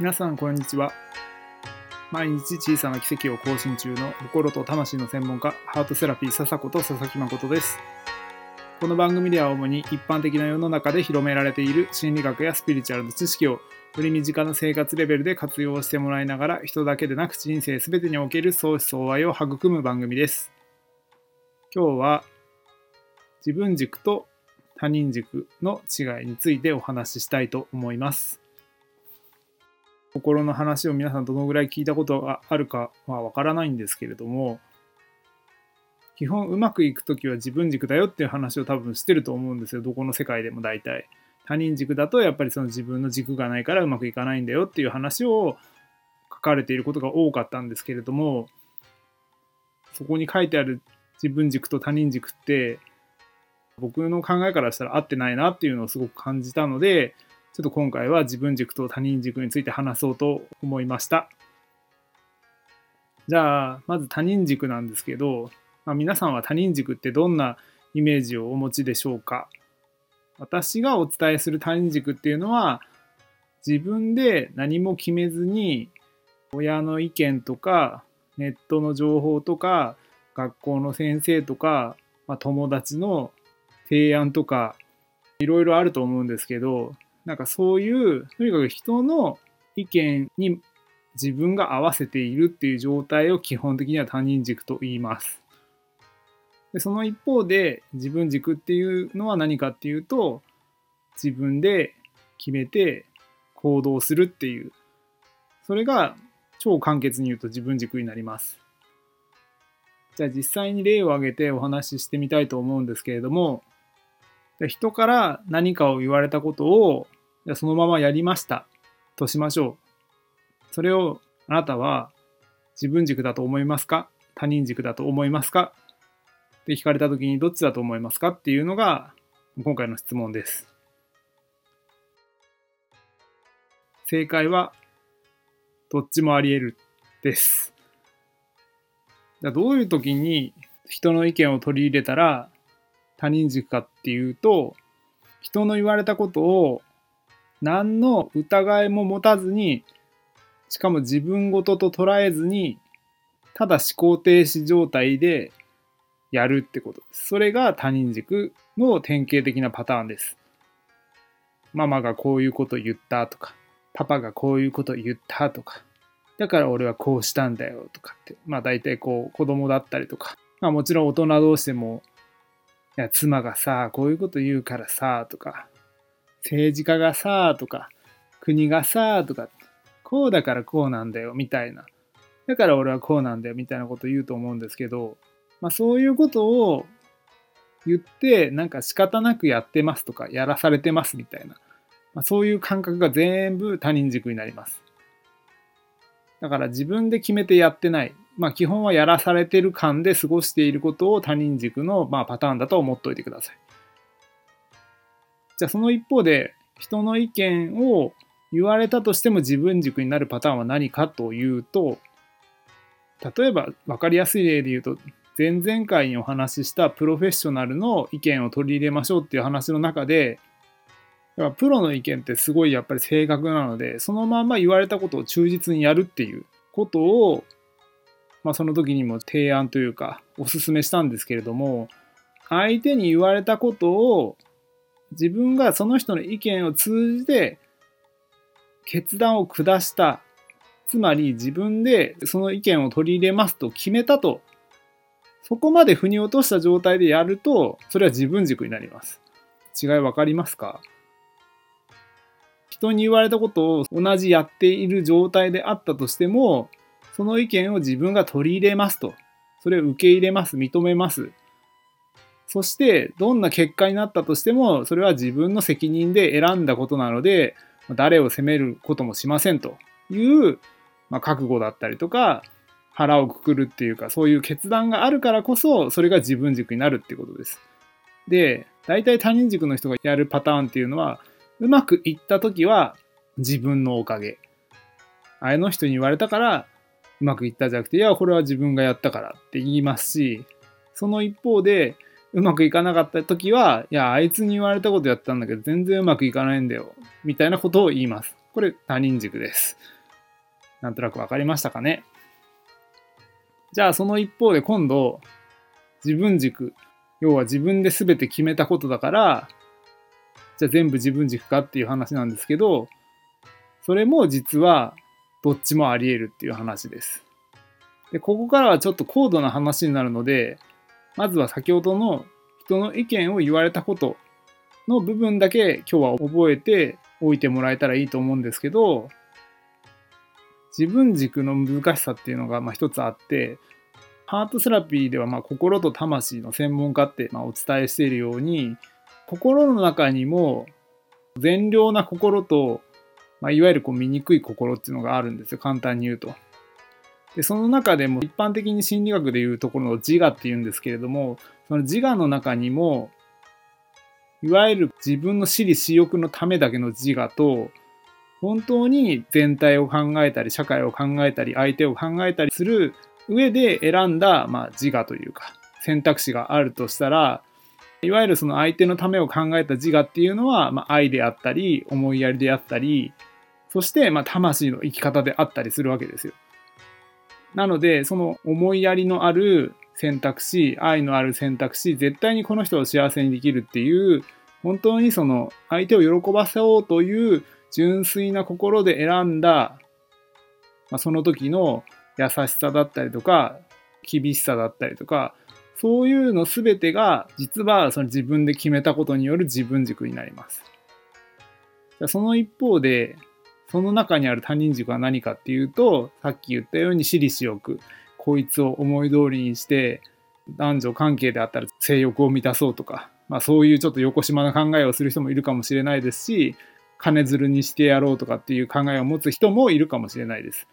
皆さんこんにちは。毎日小さな奇跡を更新中の心と魂の専門家ハートセラピー笹子と佐々木誠です。この番組では主に一般的な世の中で広められている心理学やスピリチュアルの知識をより身近な生活レベルで活用してもらいながら人だけでなく人生全てにおける相思相愛を育む番組です。今日は自分軸と他人軸の違いについてお話ししたいと思います。心の話を皆さんどのぐらい聞いたことがあるかはわからないんですけれども基本うまくいく時は自分軸だよっていう話を多分してると思うんですよ。どこの世界でも大体。他人軸だとやっぱりその自分の軸がないからうまくいかないんだよっていう話を書かれていることが多かったんですけれどもそこに書いてある自分軸と他人軸って僕の考えからしたら合ってないなっていうのをすごく感じたのでちょっと今回は自分軸と他人軸について話そうと思いました。じゃあまず他人軸なんですけど、まあ、皆さんは他人軸ってどんなイメージをお持ちでしょうか？私がお伝えする他人軸っていうのは自分で何も決めずに親の意見とかネットの情報とか学校の先生とか、まあ、友達の提案とかいろいろあると思うんですけどなんかそういうとにかく人の意見に自分が合わせているっていう状態を基本的には他人軸と言います。でその一方で自分軸っていうのは何かっていうと自分で決めて行動するっていうそれが超簡潔に言うと自分軸になります。じゃあ実際に例を挙げてお話ししてみたいと思うんですけれども人から何かを言われたことをそのままやりましたとしましょう。それをあなたは自分軸だと思いますか？他人軸だと思いますか？って聞かれた時にどっちだと思いますか？っていうのが今回の質問です。正解はどっちもあり得るです。じゃどういう時に人の意見を取り入れたら他人軸かっていうと人の言われたことを何の疑いも持たずにしかも自分ごとと捉えずにただ思考停止状態でやるってことです。それが他人軸の典型的なパターンです。ママがこういうこと言ったとか、パパがこういうこと言ったとか、だから俺はこうしたんだよとかって、まあ大体こう子供だったりとか、まあもちろん大人同士でもいや、妻がさ、こういうこと言うからさ、とか、政治家がさあ、とか、国がさあ、とか、こうだからこうなんだよ、みたいな。だから俺はこうなんだよ、みたいなこと言うと思うんですけど、まあそういうことを言って、なんか仕方なくやってますとか、やらされてますみたいな。まあ、そういう感覚が全部他人軸になります。だから自分で決めてやってない。まあ、基本はやらされてる感で過ごしていることを他人軸のまあパターンだと思っておいてください。じゃあその一方で人の意見を言われたとしても自分軸になるパターンは何かというと例えば分かりやすい例で言うと前々回にお話ししたプロフェッショナルの意見を取り入れましょうっていう話の中でプロの意見ってすごいやっぱり正確なのでそのまま言われたことを忠実にやるっていうことをまあ、その時にも提案というかおすすめしたんですけれども相手に言われたことを自分がその人の意見を通じて決断を下した。つまり自分でその意見を取り入れますと決めたと。そこまで腑に落とした状態でやるとそれは自分軸になります。違い分かりますか？人に言われたことを同じやっている状態であったとしてもその意見を自分が取り入れますと。それを受け入れます、認めます。そして、どんな結果になったとしても、それは自分の責任で選んだことなので、誰を責めることもしませんという、まあ、覚悟だったりとか、腹をくくるっていうか、そういう決断があるからこそ、それが自分軸になるっていうことです。で、大体他人軸の人がやるパターンっていうのは、うまくいった時は自分のおかげ。あの人に言われたからうまくいったじゃなくて、いや、これは自分がやったからって言いますし、その一方で、うまくいかなかった時は、いや、あいつに言われたことやったんだけど、全然うまくいかないんだよ、みたいなことを言います。これ他人軸です。なんとなくわかりましたかねじゃあその一方で今度、自分軸。要は自分で全て決めたことだから、じゃあ全部自分軸かっていう話なんですけど、それも実はどっちもあり得るっていう話です。で、ここからはちょっと高度な話になるので、まずは先ほどの人の意見を言われたことの部分だけ今日は覚えておいてもらえたらいいと思うんですけど、自分軸の難しさっていうのがま一つあって、ハートセラピーではま心と魂の専門家ってまお伝えしているように、心の中にも善良な心と、まあ、いわゆるこう醜い心っていうのがあるんですよ。簡単に言うと。で、その中でも一般的に心理学でいうところの自我っていうんですけれども、その自我の中にも、いわゆる自分の私利私欲のためだけの自我と、本当に全体を考えたり、社会を考えたり、相手を考えたりする上で選んだ、まあ、自我というか、選択肢があるとしたら、いわゆるその相手のためを考えた自我っていうのは、まあ、愛であったり、思いやりであったり、そして、まあ、魂の生き方であったりするわけですよ。なので、その思いやりのある選択肢、愛のある選択肢、絶対にこの人を幸せにできるっていう、本当にその相手を喜ばせようという純粋な心で選んだ、まあ、その時の優しさだったりとか、厳しさだったりとか、そういうの全てが実はその自分で決めたことによる自分軸になります。その一方で、その中にある他人軸は何かっていうと、さっき言ったように私利私欲、こいつを思い通りにして、男女関係であったら性欲を満たそうとか、まあそういうちょっと横島な考えをする人もいるかもしれないですし、金づるにしてやろうとかっていう考えを持つ人もいるかもしれないです。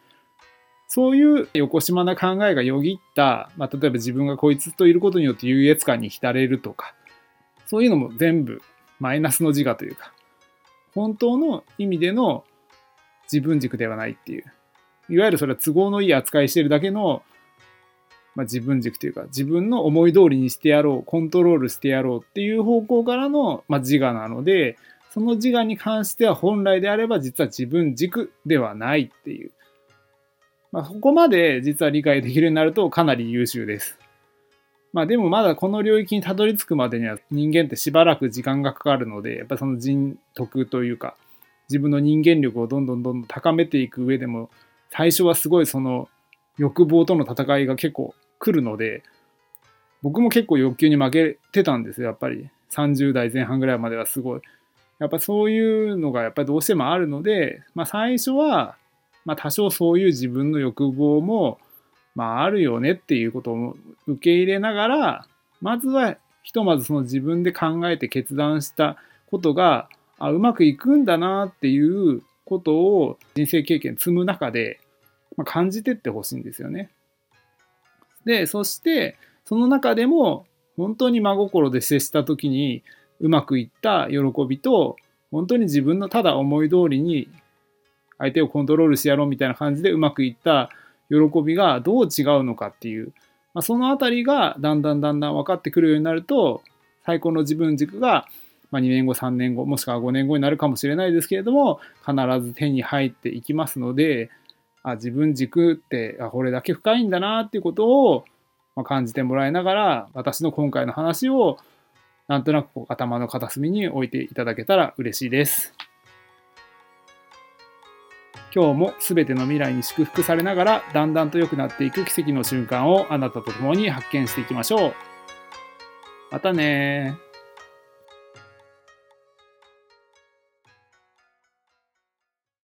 そういう横島な考えがよぎった、まあ、例えば自分がこいつといることによって優越感に浸れるとか、そういうのも全部マイナスの自我というか、本当の意味での自分軸ではないっていう。いわゆるそれは都合のいい扱いしてるだけの、まあ、自分軸というか、自分の思い通りにしてやろう、コントロールしてやろうっていう方向からの、まあ、自我なので、その自我に関しては本来であれば実は自分軸ではないっていう。まあ、ここまで実は理解できるようになるとかなり優秀です。まあでもまだこの領域にたどり着くまでには人間ってしばらく時間がかかるので、やっぱその人徳というか、自分の人間力をどんどんどんどん高めていく上でも、最初はすごいその欲望との戦いが結構来るので、僕も結構欲求に負けてたんですよ、やっぱり。30代前半ぐらいまではすごい。やっぱそういうのがやっぱりどうしてもあるので、まあ最初はまあ、多少そういう自分の欲望も、まあ、あるよねっていうことを受け入れながら、まずはひとまずその自分で考えて決断したことが、あうまくいくんだなっていうことを人生経験積む中で、ま、感じてってほしいんですよね。で、そして、その中でも、本当に真心で接した時にうまくいった喜びと、本当に自分のただ思い通りに相手をコントロールしてやろうみたいな感じでうまくいった喜びがどう違うのかっていう、まあ、そのあたりがだんだんだんだん分かってくるようになると最高の自分軸がまあ2年後3年後もしくは5年後になるかもしれないですけれども必ず手に入っていきますのであ自分軸ってあこれだけ深いんだなっていうことをま感じてもらいながら私の今回の話をなんとなく頭の片隅に置いていただけたら嬉しいです。今日も全ての未来に祝福されながらだんだんと良くなっていく奇跡の瞬間をあなたと共に発見していきましょう。またね